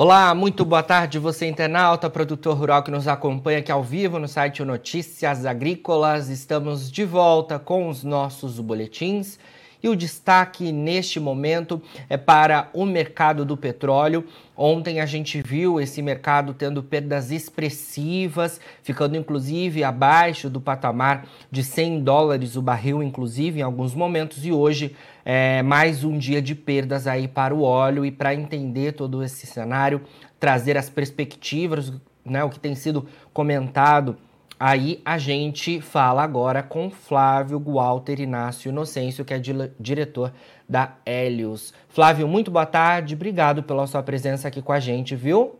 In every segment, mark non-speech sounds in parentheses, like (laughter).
Olá, muito boa tarde, você internauta, produtor rural que nos acompanha aqui ao vivo no site Notícias Agrícolas. Estamos de volta com os nossos boletins e o destaque neste momento é para o mercado do petróleo. Ontem a gente viu esse mercado tendo perdas expressivas, ficando inclusive abaixo do patamar de 100 dólares o barril, inclusive em alguns momentos, e hoje é mais um dia de perdas aí para o óleo. E para entender todo esse cenário, trazer as perspectivas, né, o que tem sido comentado Aí a gente fala agora com Flávio Walter Inácio Inocêncio, que é diretor da Helios. Flávio, muito boa tarde, obrigado pela sua presença aqui com a gente, viu?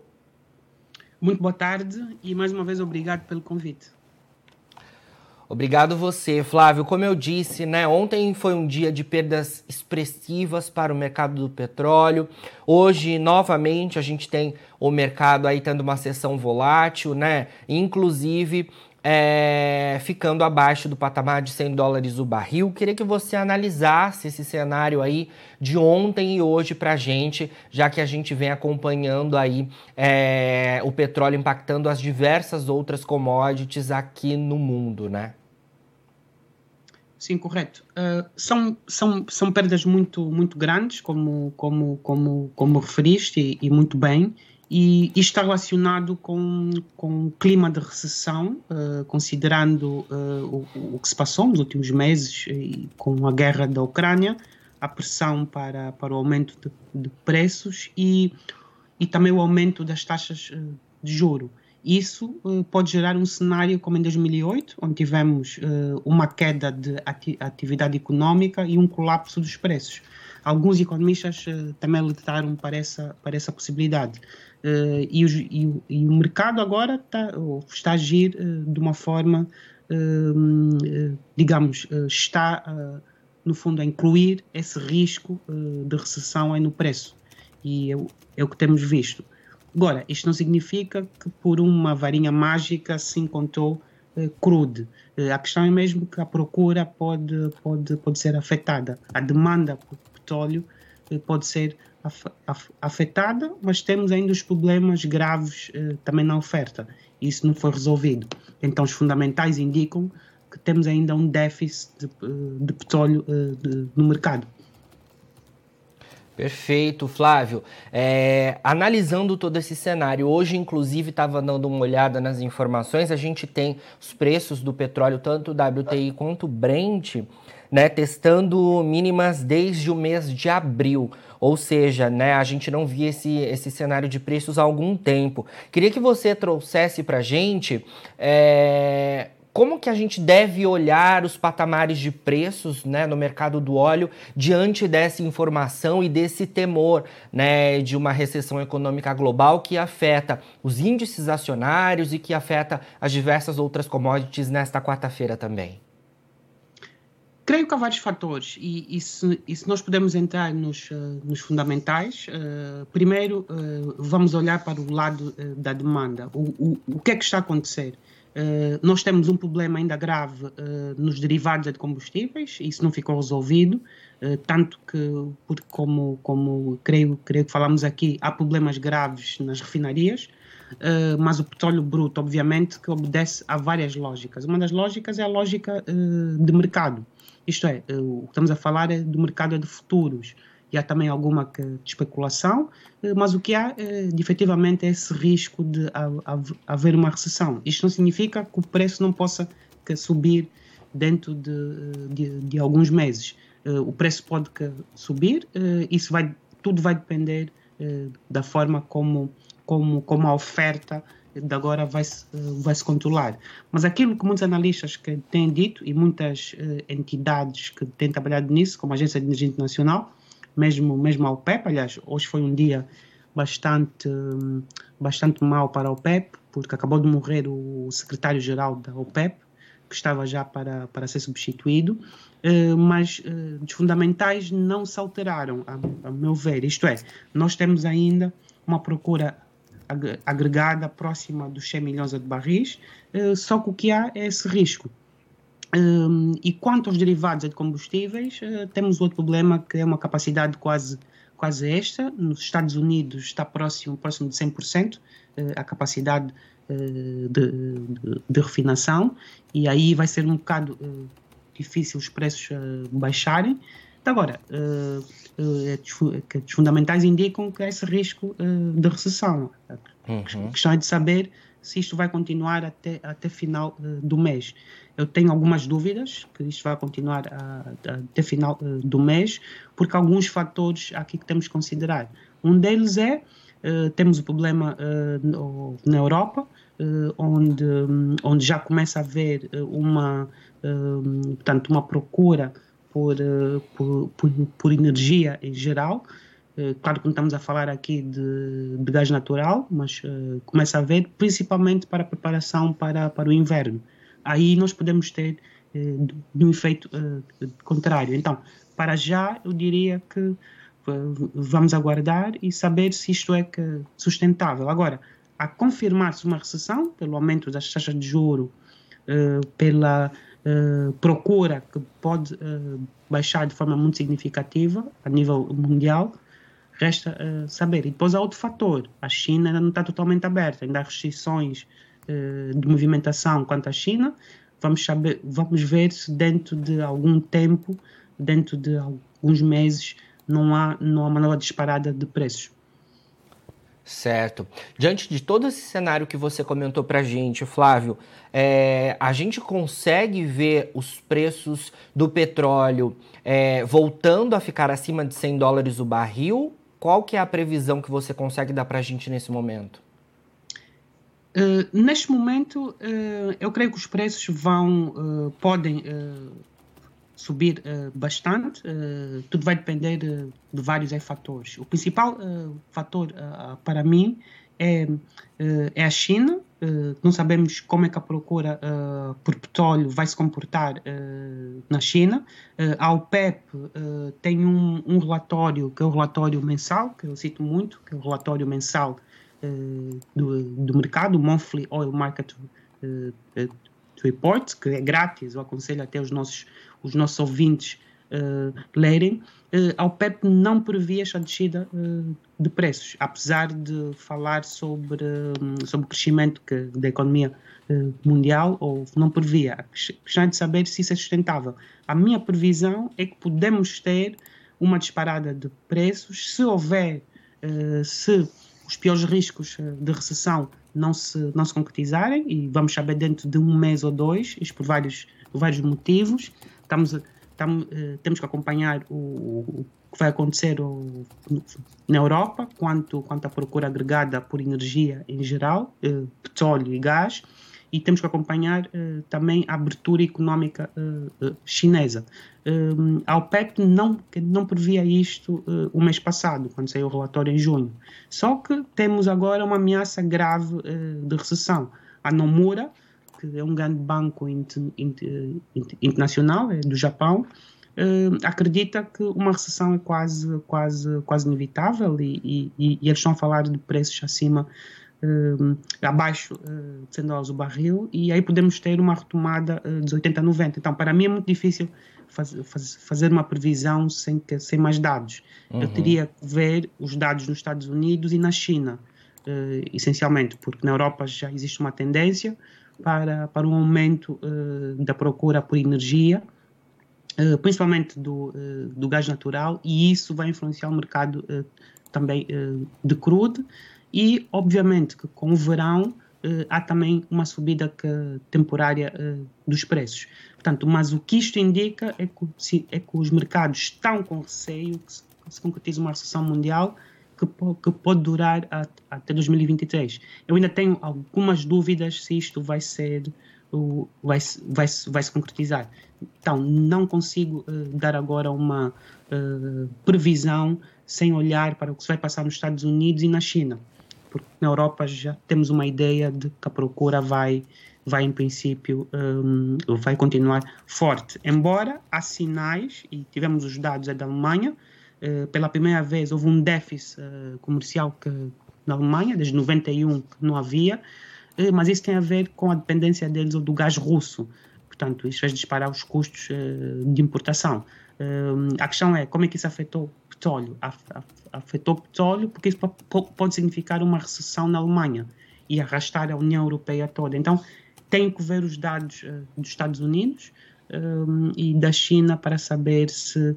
Muito boa tarde e mais uma vez obrigado pelo convite. Obrigado você, Flávio. Como eu disse, né, ontem foi um dia de perdas expressivas para o mercado do petróleo. Hoje, novamente, a gente tem o mercado aí tendo uma sessão volátil, né? Inclusive, é, ficando abaixo do patamar de 100 dólares o barril. Queria que você analisasse esse cenário aí de ontem e hoje para a gente, já que a gente vem acompanhando aí é, o petróleo impactando as diversas outras commodities aqui no mundo, né? Sim, correto. Uh, são, são, são perdas muito, muito grandes, como, como, como, como referiste, e, e muito bem, e está relacionado com, com o clima de recessão, uh, considerando uh, o, o, que se passou nos últimos meses e com a guerra da Ucrânia, a pressão para, para o aumento de, de preços e, e também o aumento das taxas uh, de juro. Isso pode gerar um cenário como em 2008, onde tivemos uma queda de ati atividade econômica e um colapso dos preços. Alguns economistas também alertaram para essa, para essa possibilidade. Uh, e, o, e, e, o, mercado agora está, está a agir uh, de uma forma, uh, digamos, está, no fundo, a incluir esse risco de recessão aí no preço. E é, é, o que temos visto. Agora, isto não significa que por uma varinha mágica se encontrou crude. a questão é mesmo que a procura pode, pode, pode ser afetada. A demanda por petróleo pode ser afetada, mas temos ainda os problemas graves eh, também na oferta. Isso não foi resolvido. Então, os fundamentais indicam que temos ainda um déficit de, eh, de petróleo eh, de, no mercado. Perfeito, Flávio. É, analisando todo esse cenário, hoje, inclusive, estava dando uma olhada nas informações, a gente tem os preços do petróleo, tanto WTI quanto Brent, né, testando mínimas desde o mês de abril. Ou seja, né, a gente não via esse, esse cenário de preços há algum tempo. Queria que você trouxesse para a gente é, como que a gente deve olhar os patamares de preços né, no mercado do óleo diante dessa informação e desse temor né, de uma recessão econômica global que afeta os índices acionários e que afeta as diversas outras commodities nesta quarta-feira também? Creio que há vários fatores e, e, se, e se, nós podemos entrar nos, uh, nos fundamentais, uh, primeiro uh, vamos olhar para o lado da demanda. O, o, o, que é que está a acontecer? nós temos um problema ainda grave nos derivados de combustíveis, isso não ficou resolvido, tanto que, porque como, como creio, creio que falamos aqui, há problemas graves nas refinarias, mas o petróleo bruto, obviamente, que obedece a várias lógicas. Uma das lógicas é a lógica de mercado. Isto é, eh, o que estamos a falar é do mercado de futuros. E há também alguma que, de especulação, mas o que há, efetivamente, é esse risco de haver uma recessão. Isto não significa que o preço não possa subir dentro de, de, de alguns meses. O preço pode subir, isso vai, tudo vai depender da forma como, como, como a oferta de agora vai se, vai se controlar. Mas aquilo que muitos analistas que têm dito e muitas uh, entidades que têm trabalhado nisso, como a Agência de Energia Internacional, mesmo, mesmo a OPEP, aliás, hoje foi um dia bastante, bastante mal para a OPEP, porque acabou de morrer o secretário-geral da OPEP, que estava já para, para ser substituído, uh, mas uh, os fundamentais não se alteraram, a, a meu ver. Isto é, nós temos ainda uma procura agregada próxima dos 100 milhões de barris, eh, só que o que há é esse risco. Um, e quanto aos derivados de combustíveis, uh, temos outro problema que é uma capacidade quase, quase esta. Nos Estados Unidos está próximo, próximo de 100% a capacidade de, de, de, refinação e aí vai ser um bocado difícil os preços baixarem. Agora, os fundamentais indicam que há esse risco de recessão. Uhum. A questão é de saber se isto vai continuar até, até final uh, do mês. Eu tenho algumas dúvidas que isto vai continuar até final uh, do mês, porque há alguns fatores aqui que temos que considerar. Um deles é, uh, temos o problema na Europa, onde, um, onde já começa a haver uma, portanto, uma procura por, por, por, por energia em geral, eh, claro que não estamos a falar aqui de, de gás natural, mas uh, começa a haver principalmente para a preparação para, para o inverno. Aí nós podemos ter uh, um efeito contrário. Então, para já, eu diria que vamos aguardar e saber se isto é sustentável. Agora, a confirmar-se uma recessão, pelo aumento das taxas de juro, pela procura que pode baixar de forma muito significativa a nível mundial, Resta uh, saber. E depois há outro fator. A China ainda não está totalmente aberta, ainda há restrições uh, de movimentação quanto à China. Vamos, saber, vamos ver se dentro de algum tempo, dentro de alguns meses, não há, não há uma nova disparada de preços. Certo. Diante de todo esse cenário que você comentou para a gente, Flávio, é, a gente consegue ver os preços do petróleo é, voltando a ficar acima de 100 dólares o barril qual que é a previsão que você consegue dar para a gente nesse momento? Uh, neste momento, uh, eu creio que os preços vão, uh, podem subir bastante. tudo vai depender de vários fatores. O principal fator para mim é, é a China, Uh, não sabemos como é que a procura uh, por petróleo vai se comportar uh, na China. a OPEP tem um, um, relatório, que é o relatório mensal, que eu cito muito, que é o relatório mensal do, do, mercado, o Monthly Oil Market Report, que é grátis, eu aconselho até os nossos, os nossos ouvintes lerem uh, a OPEP não previa esta descida uh, de preços, apesar de falar sobre, um, sobre o crescimento que, da economia uh, mundial, ou não previa. A questão é de saber se isso é sustentável. A minha previsão é que podemos ter uma disparada de preços se houver, se os piores riscos de recessão não se, não se concretizarem, e vamos saber dentro de um mês ou dois, isto por vários, por vários motivos. Estamos tam, eh, temos que acompanhar o, o, que vai acontecer o, na Europa quanto, quanto à procura agregada por energia em geral, eh, petróleo e gás, e temos que acompanhar eh, também a abertura económica eh, chinesa. Eh, a OPEP não, não previa isto o mês passado, quando saiu o relatório em junho. Só que temos agora uma ameaça grave de recessão. A Nomura, que é um grande banco internacional, é do Japão, uh, acredita que uma recessão é quase, quase, quase inevitável e, e, e eles estão a falar de preços acima, uh, abaixo uh, de 100 dólares o barril e aí podemos ter uma retomada uh, dos 80 a 90. Então, para mim é muito difícil faz, faz, fazer uma previsão sem, que, sem mais dados. Uhum. Eu teria que ver os dados nos Estados Unidos e na China, essencialmente, porque na Europa já existe uma tendência, para, para um aumento uh, da procura por energia, uh, principalmente do, uh, do gás natural, e isso vai influenciar o mercado também de crude. E, obviamente, que com o verão há também uma subida que, temporária dos preços. Portanto, mas o que isto indica é que, se, é que os mercados estão com receio que se, que se concretize uma recessão mundial que, que pode durar até 2023. Eu ainda tenho algumas dúvidas se isto vai ser vai, vai, vai se concretizar. Então, não consigo uh, dar agora uma uh, previsão sem olhar para o que se vai passar nos Estados Unidos e na China, porque na Europa já temos uma ideia de que a procura vai, vai em princípio, um, vai continuar forte. Embora há sinais, e tivemos os dados da Alemanha, pela primeira vez houve um déficit uh, comercial que, na Alemanha, desde 91 que não havia, uh, mas isso tem a ver com a dependência deles do gás russo. Portanto, isso fez disparar os custos de importação. a questão é como é que isso afetou petróleo. Afetou o petróleo porque isso pode significar uma recessão na Alemanha e arrastar a União Europeia toda. Então, tem que ver os dados dos Estados Unidos e da China para saber se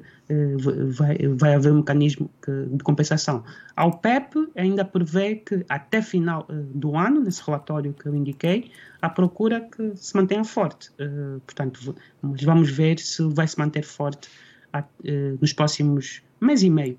vai, vai haver um mecanismo de compensação. A OPEP ainda prevê que até final uh, do ano, nesse relatório que eu indiquei, a procura que se mantenha forte. Uh, portanto, vamos ver se vai se manter forte a, nos próximos mês e meio.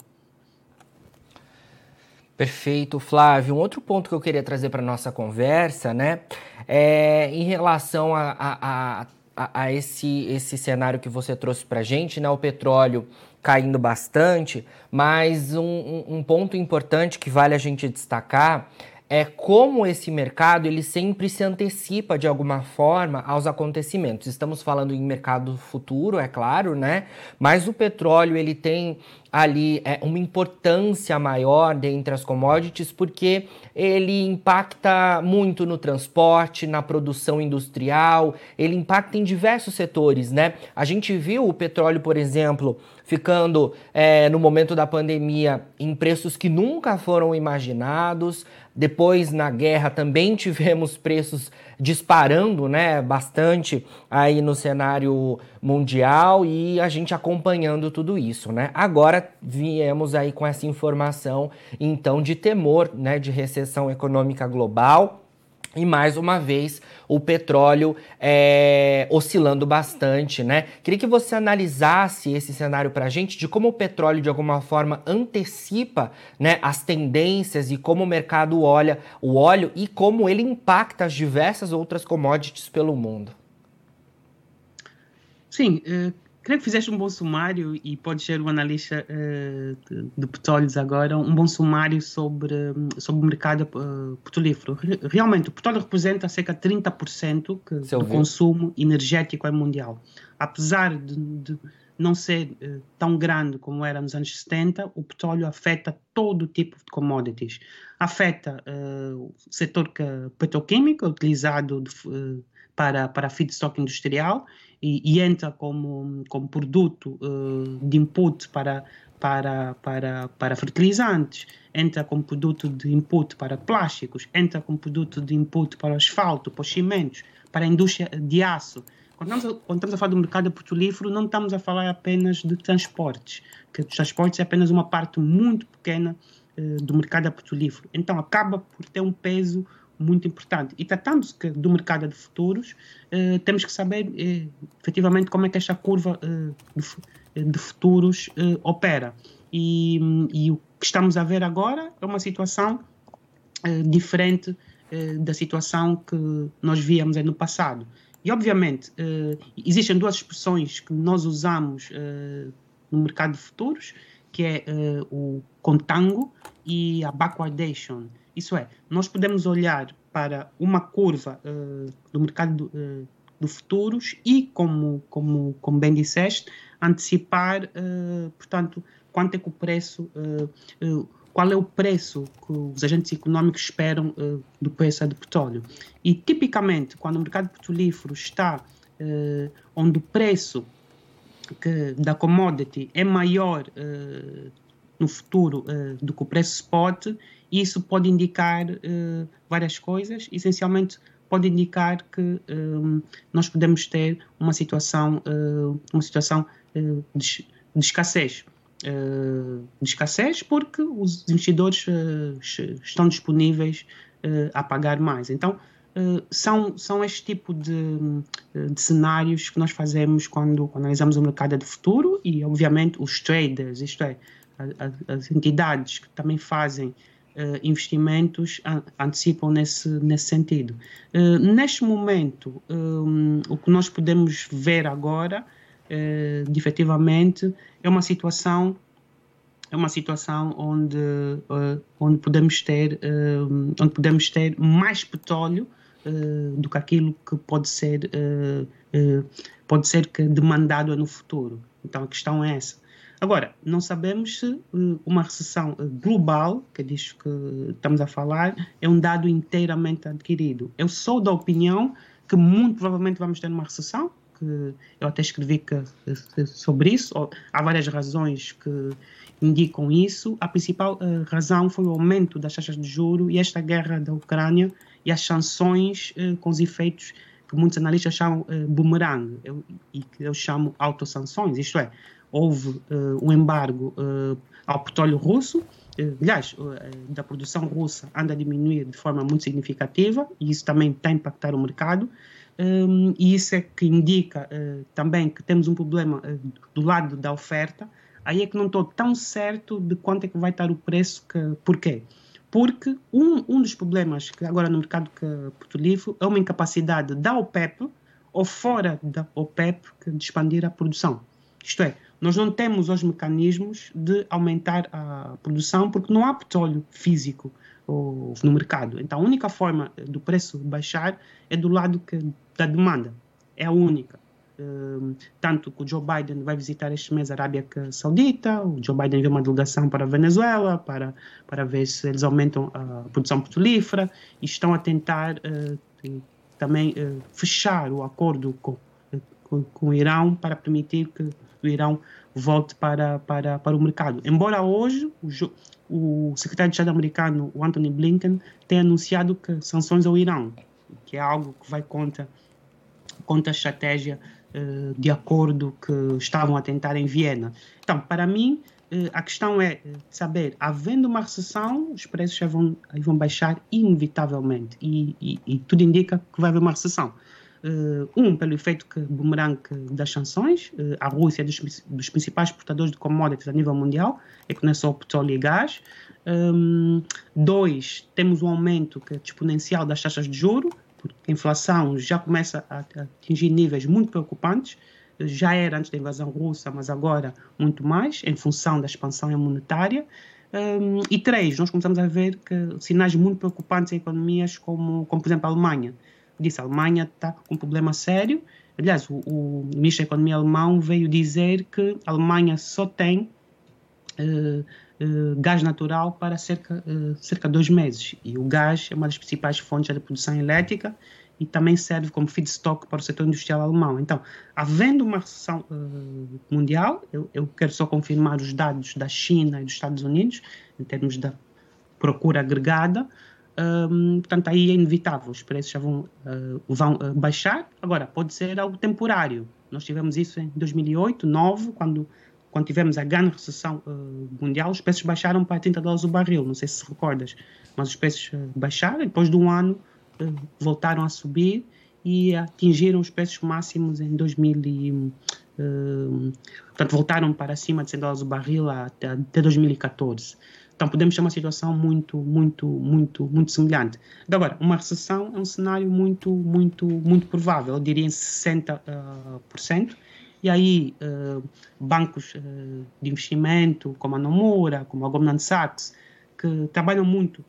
Perfeito, Flávio. Um outro ponto que eu queria trazer para nossa conversa, né, é em relação a, a, a a, a, esse, esse cenário que você trouxe para a gente, né? O petróleo caindo bastante, mas um, um, ponto importante que vale a gente destacar é como esse mercado ele sempre se antecipa de alguma forma aos acontecimentos. Estamos falando em mercado futuro, é claro, né? Mas o petróleo ele tem ali é, uma importância maior dentre as commodities porque ele impacta muito no transporte, na produção industrial, ele impacta em diversos setores, né? A gente viu o petróleo, por exemplo, ficando é, no momento da pandemia em preços que nunca foram imaginados. Depois, na guerra, também (laughs) tivemos preços disparando, né, bastante aí no cenário mundial e a gente acompanhando tudo isso, né? Agora viemos aí com essa informação, então, de temor, né, de recessão econômica global e mais uma vez o petróleo é, oscilando bastante, né? Queria que você analisasse esse cenário para a gente de como o petróleo de alguma forma antecipa, né, as tendências e como o mercado olha o óleo e como ele impacta as diversas outras commodities pelo mundo. Sim, uh, creio que fizeste um bom sumário e pode ser o analista uh, de petróleos agora, um bom sumário sobre, sobre o mercado uh, petrolífero. Realmente, o petróleo representa cerca de 30% que, do consumo energético mundial. Apesar de, de não ser uh, tão grande como era nos anos 70, o petróleo afeta todo tipo de commodities. Afeta o setor que, petroquímico, utilizado de, para, para feedstock industrial, e, e entra como, como produto uh, de input para, para, para, para fertilizantes, entra como produto de input para plásticos, entra como produto de input para asfalto, para os cimentos, para a indústria de aço. Quando estamos, a, quando estamos a falar do mercado petrolífero, não estamos a falar apenas de transportes, que os transportes é apenas uma parte muito pequena uh, do mercado petrolífero. Então, acaba por ter um peso muito importante. E tratando-se do mercado de futuros, eh, temos que saber eh, efetivamente como é que esta curva eh, de, de, futuros eh, opera. E, e, o que estamos a ver agora é uma situação eh, diferente eh, da situação que nós víamos no passado. E, obviamente, existem duas expressões que nós usamos no mercado de futuros, que é o contango e a backwardation. Isso é, nós podemos olhar para uma curva uh, do mercado uh, de futuros e, como, como, como bem disseste, antecipar, uh, portanto, quanto é que o preço, qual é o preço que os agentes econômicos esperam do preço do petróleo. E, tipicamente, quando o mercado petrolífero está onde o preço que, da commodity é maior no futuro do que o preço spot, isso pode indicar uh, várias coisas, essencialmente pode indicar que um, eh, nós podemos ter uma situação, uh, uma situação uh, de, de, escassez. de escassez porque os investidores estão disponíveis a pagar mais. Então, são, são este tipo de, de cenários que nós fazemos quando, quando analisamos o mercado de futuro e, obviamente, os traders, isto é, as entidades que também fazem investimentos antecipam nesse, nesse sentido. Uh, neste momento, um, o que nós podemos ver agora, uh, efetivamente, é uma situação é uma situação onde onde podemos ter onde podemos ter mais petróleo do que aquilo que pode ser pode ser que demandado no futuro então a questão é essa Agora, não sabemos se uh, uma recessão uh, global, que é disso que estamos a falar, é um dado inteiramente adquirido. Eu sou da opinião que muito provavelmente vamos ter uma recessão, que eu até escrevi que, sobre isso. Há várias razões que indicam isso. A principal uh, razão foi o aumento das taxas de juro e esta guerra da Ucrânia e as sanções uh, com os efeitos que muitos analistas chamam uh, boomerang eu, e que eu chamo autossanções. Isto é, houve um embargo ao petróleo russo, aliás, da produção russa anda a diminuir de forma muito significativa e isso também está a impactar o mercado. Um, e isso é que indica uh, também que temos um problema uh, do lado da oferta. Aí é que não estou tão certo de quanto é que vai estar o preço. Que, porquê? Porque um, um dos problemas que agora no mercado petrolífero é uma incapacidade da OPEP ou fora da OPEP de expandir a produção. Isto é, nós não temos os mecanismos de aumentar a produção porque não há petróleo físico no mercado. Então, a única forma do preço baixar é do lado que, da demanda. É a única. Um, tanto que o Joe Biden vai visitar este mês a Arábia Saudita, o Joe Biden enviou uma delegação para a Venezuela para, para ver se eles aumentam a produção petrolífera e estão a tentar uh, também uh, fechar o acordo com, com, com, o Irão para permitir que o Irão volte para, para, para o mercado. Embora hoje o, o secretário de Estado americano, o Anthony Blinken, tenha anunciado que sanções ao Irão, que é algo que vai contra, contra a estratégia uh, de acordo que estavam a tentar em Viena. Então, para mim, uh, a questão é eh, saber, havendo uma recessão, os preços já vão, vão baixar inevitavelmente, e, e, e tudo indica que vai haver uma recessão. Uh, um, pelo efeito que boomerang das sanções, uh, a Rússia é dos, dos, principais exportadores de commodities a nível mundial, é que não é só petróleo e gás. Um, dois, temos um aumento que é exponencial das taxas de juro, porque a inflação já começa a, a atingir níveis muito preocupantes, já era antes da invasão russa, mas agora muito mais, em função da expansão monetária. Um, e três, nós começamos a ver que sinais muito preocupantes em economias como, como por exemplo, a Alemanha disse, a Alemanha está com um problema sério. Aliás, o, o, ministro da Economia alemão veio dizer que a Alemanha só tem uh, uh, gás natural para cerca, uh, cerca de dois meses. E o gás é uma das principais fontes da produção elétrica e também serve como feedstock para o setor industrial alemão. Então, havendo uma recessão mundial, eu, eu quero só confirmar os dados da China e dos Estados Unidos, em termos da procura agregada, um, portanto, aí é inevitável, os preços já vão, uh, vão uh, baixar. Agora, pode ser algo temporário. Nós tivemos isso em 2008, 2009, quando, quando tivemos a grande recessão uh, mundial, os preços baixaram para 30 dólares o barril, não sei se recordas, mas os preços baixaram e depois de um ano voltaram a subir e atingiram os preços máximos em 2000 e, portanto, voltaram para cima de 100 dólares o barril até, até 2014. Então podemos ter uma situação muito, muito, muito, muito semelhante. Agora, uma recessão é um cenário muito, muito, muito provável, eu diria em 60%. Uh, e aí, uh, bancos uh, de investimento, como a Nomura, como a Goldman Sachs, que trabalham muito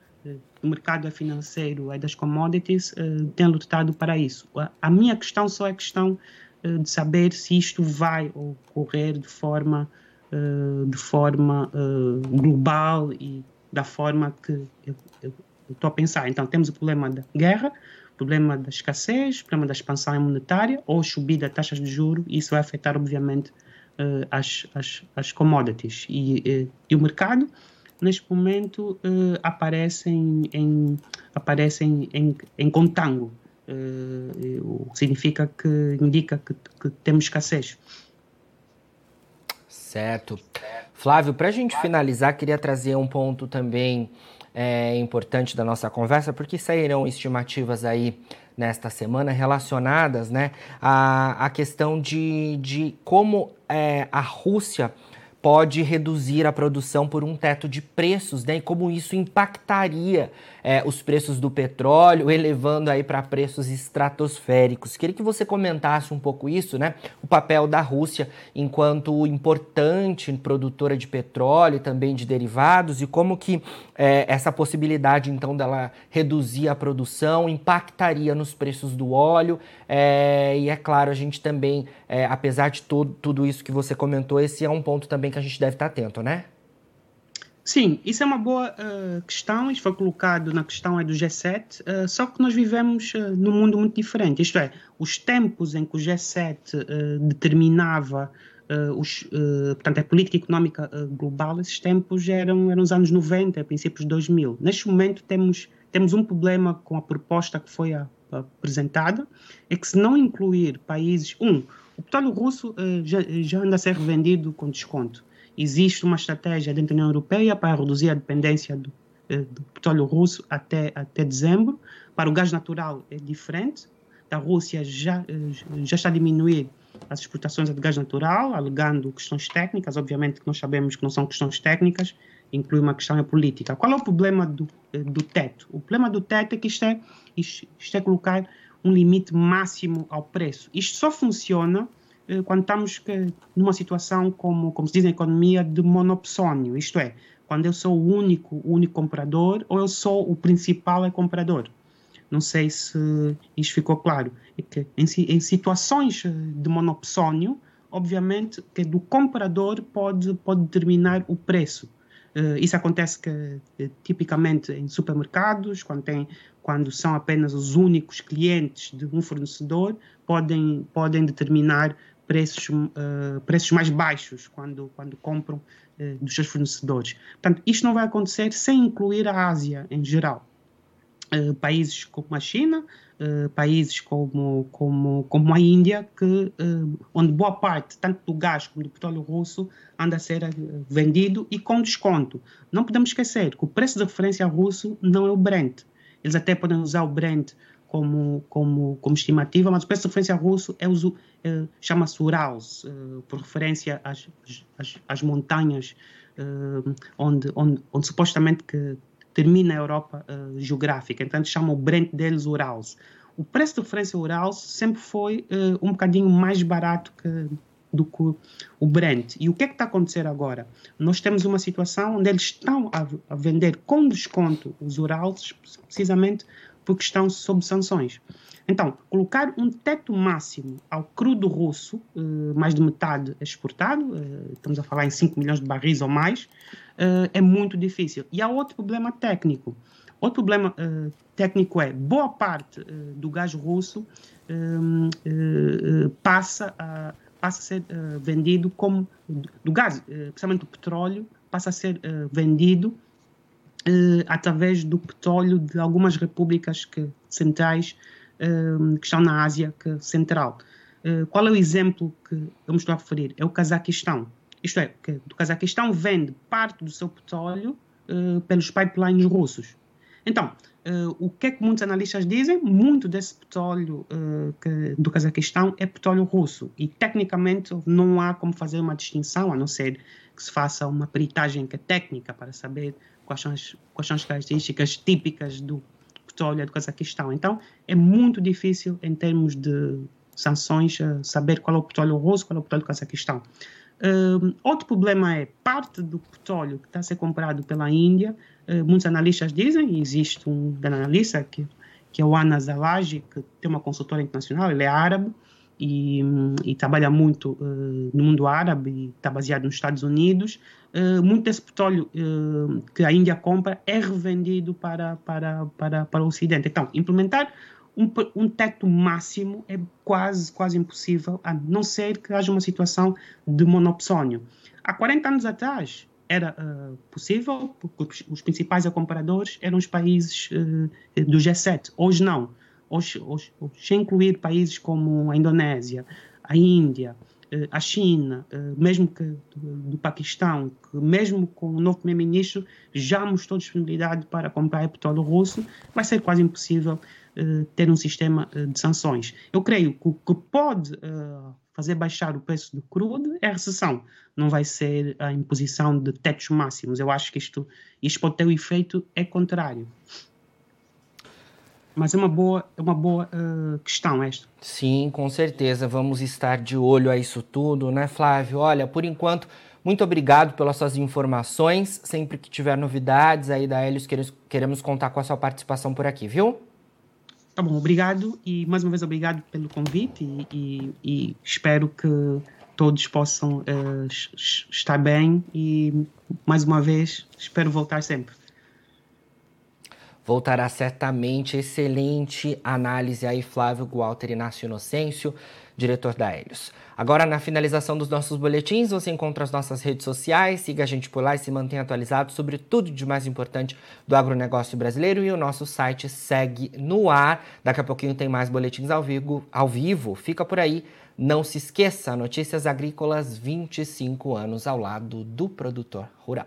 no mercado financeiro e das commodities, têm lutado para isso. A, a minha questão só é questão de saber se isto vai ocorrer de forma uh, de forma uh, global e da forma que eu estou a pensar. Então, temos o problema da guerra, o problema da escassez, o problema da expansão monetária ou subida de taxas de juros, e isso vai afetar, obviamente, uh, as, as, as commodities. E, e o mercado, neste momento, aparece em, em, aparece em, em, contango. O que significa que indica que, que temos escassez. Certo. Flávio, para a gente finalizar, queria trazer um ponto também é, importante da nossa conversa, porque saíram estimativas aí nesta semana relacionadas né, à, à questão de, de como é, a Rússia pode reduzir a produção por um teto de preços, né? E como isso impactaria é, os preços do petróleo, elevando aí para preços estratosféricos. Queria que você comentasse um pouco isso, né? O papel da Rússia enquanto importante produtora de petróleo e também de derivados e como que é, essa possibilidade então dela reduzir a produção impactaria nos preços do óleo. É, e é claro, a gente também, é, apesar de todo, tudo isso que você comentou, esse é um ponto também que a gente deve estar atento, né? Sim, isso é uma boa uh, questão. Isso foi colocado na questão é do G7. Uh, só que nós vivemos uh, num mundo muito diferente. Isto é, os tempos em que o G7 determinava os, portanto, a política económica global, esses tempos eram, eram os anos 90, princípios de 2000. Neste momento temos, temos um problema com a proposta que foi apresentada, é que se não incluir países... Um, o petróleo russo já, já anda a ser revendido com desconto existe uma estratégia dentro da União Europeia para reduzir a dependência do, eh, do petróleo russo até, até dezembro. Para o gás natural é diferente. Da Rússia já, eh, já está a diminuir as exportações de gás natural, alegando questões técnicas. Obviamente que nós sabemos que não são questões técnicas, inclui uma questão política. Qual é o problema do, eh, do teto? O problema do teto é que isto é, isto é colocar um limite máximo ao preço. Isto só funciona eh, quando estamos numa situação como, como se diz na economia, de monopsônio, isto é, quando eu sou o único, o único comprador ou eu sou o principal comprador. Não sei se isto ficou claro. É que em, em situações eh, de monopsônio, obviamente que do comprador pode, pode determinar o preço. Uh, isso acontece que, tipicamente em supermercados, quando, tem, quando são apenas os únicos clientes de um fornecedor, podem, podem determinar preços, uh, preços mais baixos quando, quando compram uh, dos seus fornecedores. Portanto, isto não vai acontecer sem incluir a Ásia em geral. Uh, países como a China, países como, como, como a Índia, que, onde boa parte, tanto do gás como do petróleo russo, anda a ser vendido e com desconto. Não podemos esquecer que o preço de referência russo não é o Brent. Eles até podem usar o Brent como, como, como estimativa, mas o preço de referência russo é, é chama-se Urals, uh, por referência às, às, às montanhas uh, onde, onde, onde supostamente que termina a Europa uh, geográfica, então chamam o Brent deles Urals. O preço de referência Urals sempre foi um bocadinho mais barato que, do que o Brent. E o que é que está a acontecer agora? Nós temos uma situação onde eles estão a, a vender com desconto os Urals, precisamente porque estão sob sanções. Então, colocar um teto máximo ao crudo russo, uh, mais de metade exportado, uh, estamos a falar em 5 milhões de barris ou mais, uh, é muito difícil. E há outro problema técnico. Outro problema técnico é boa parte do gás russo passa, a, passa a ser vendido como do gás, principalmente do petróleo, passa a ser vendido uh, através do petróleo de algumas repúblicas que, centrais uh, que estão na Ásia que, Central. Uh, qual é o exemplo que vamos estar a referir? É o Cazaquistão. Isto é, que o Cazaquistão vende parte do seu petróleo pelos pipelines russos. Então, Uh, o que é que muitos analistas dizem? Muito desse petróleo uh, que, do Cazaquistão é petróleo russo e tecnicamente não há como fazer uma distinção, a não ser que se faça uma peritagem que é técnica para saber quais são as, quais são as características típicas do petróleo do Cazaquistão. Então, é muito difícil, em termos de sanções, uh, saber qual é o petróleo russo, qual é o petróleo do Cazaquistão. Uh, outro problema é parte do petróleo que está a ser comprado pela Índia. Uh, muitos analistas dizem, existe um analista que, que é o Ana Zalagi, que tem uma consultora internacional, ele é árabe, e, e trabalha muito uh, no mundo árabe e está baseado nos Estados Unidos. Muito desse petróleo que a Índia compra é revendido para, para, para, para o Ocidente. Então, implementar um, um teto máximo é quase, quase impossível, a não ser que haja uma situação de monopsônio. Há 40 anos atrás, era uh, possível, porque os principais compradores eram os países uh, do G7. Hoje não hoje, hoje, sem incluir países como a Indonésia, a Índia, eh, a China, mesmo que do, Paquistão, que mesmo com o novo primeiro-ministro já mostrou disponibilidade para comprar petróleo russo, vai ser quase impossível uh, ter um sistema de sanções. Eu creio que o que pode uh, fazer baixar o preço do crudo é a recessão, não vai ser a imposição de tetos máximos. Eu acho que isto, isto pode ter o efeito é contrário. Mas é uma boa, é uma boa uh, questão esta. Sim, com certeza. Vamos estar de olho a isso tudo, né, Flávio? Olha, por enquanto, muito obrigado pelas suas informações. Sempre que tiver novidades aí da Helios, queremos contar com a sua participação por aqui, viu? Tá bom, obrigado. E mais uma vez, obrigado pelo convite. E, e, e espero que, todos possam uh, estar bem e, mais uma vez, espero voltar sempre. Voltará certamente. Excelente análise aí, Flávio Walter Inácio Inocêncio, diretor da Helios. Agora, na finalização dos nossos boletins, você encontra as nossas redes sociais, siga a gente por lá e se mantenha atualizado sobre tudo de mais importante do agronegócio brasileiro e o nosso site segue no ar. Daqui a pouquinho tem mais boletins ao vivo. Ao vivo. Fica por aí. Não se esqueça, Notícias Agrícolas, 25 anos ao lado do produtor rural.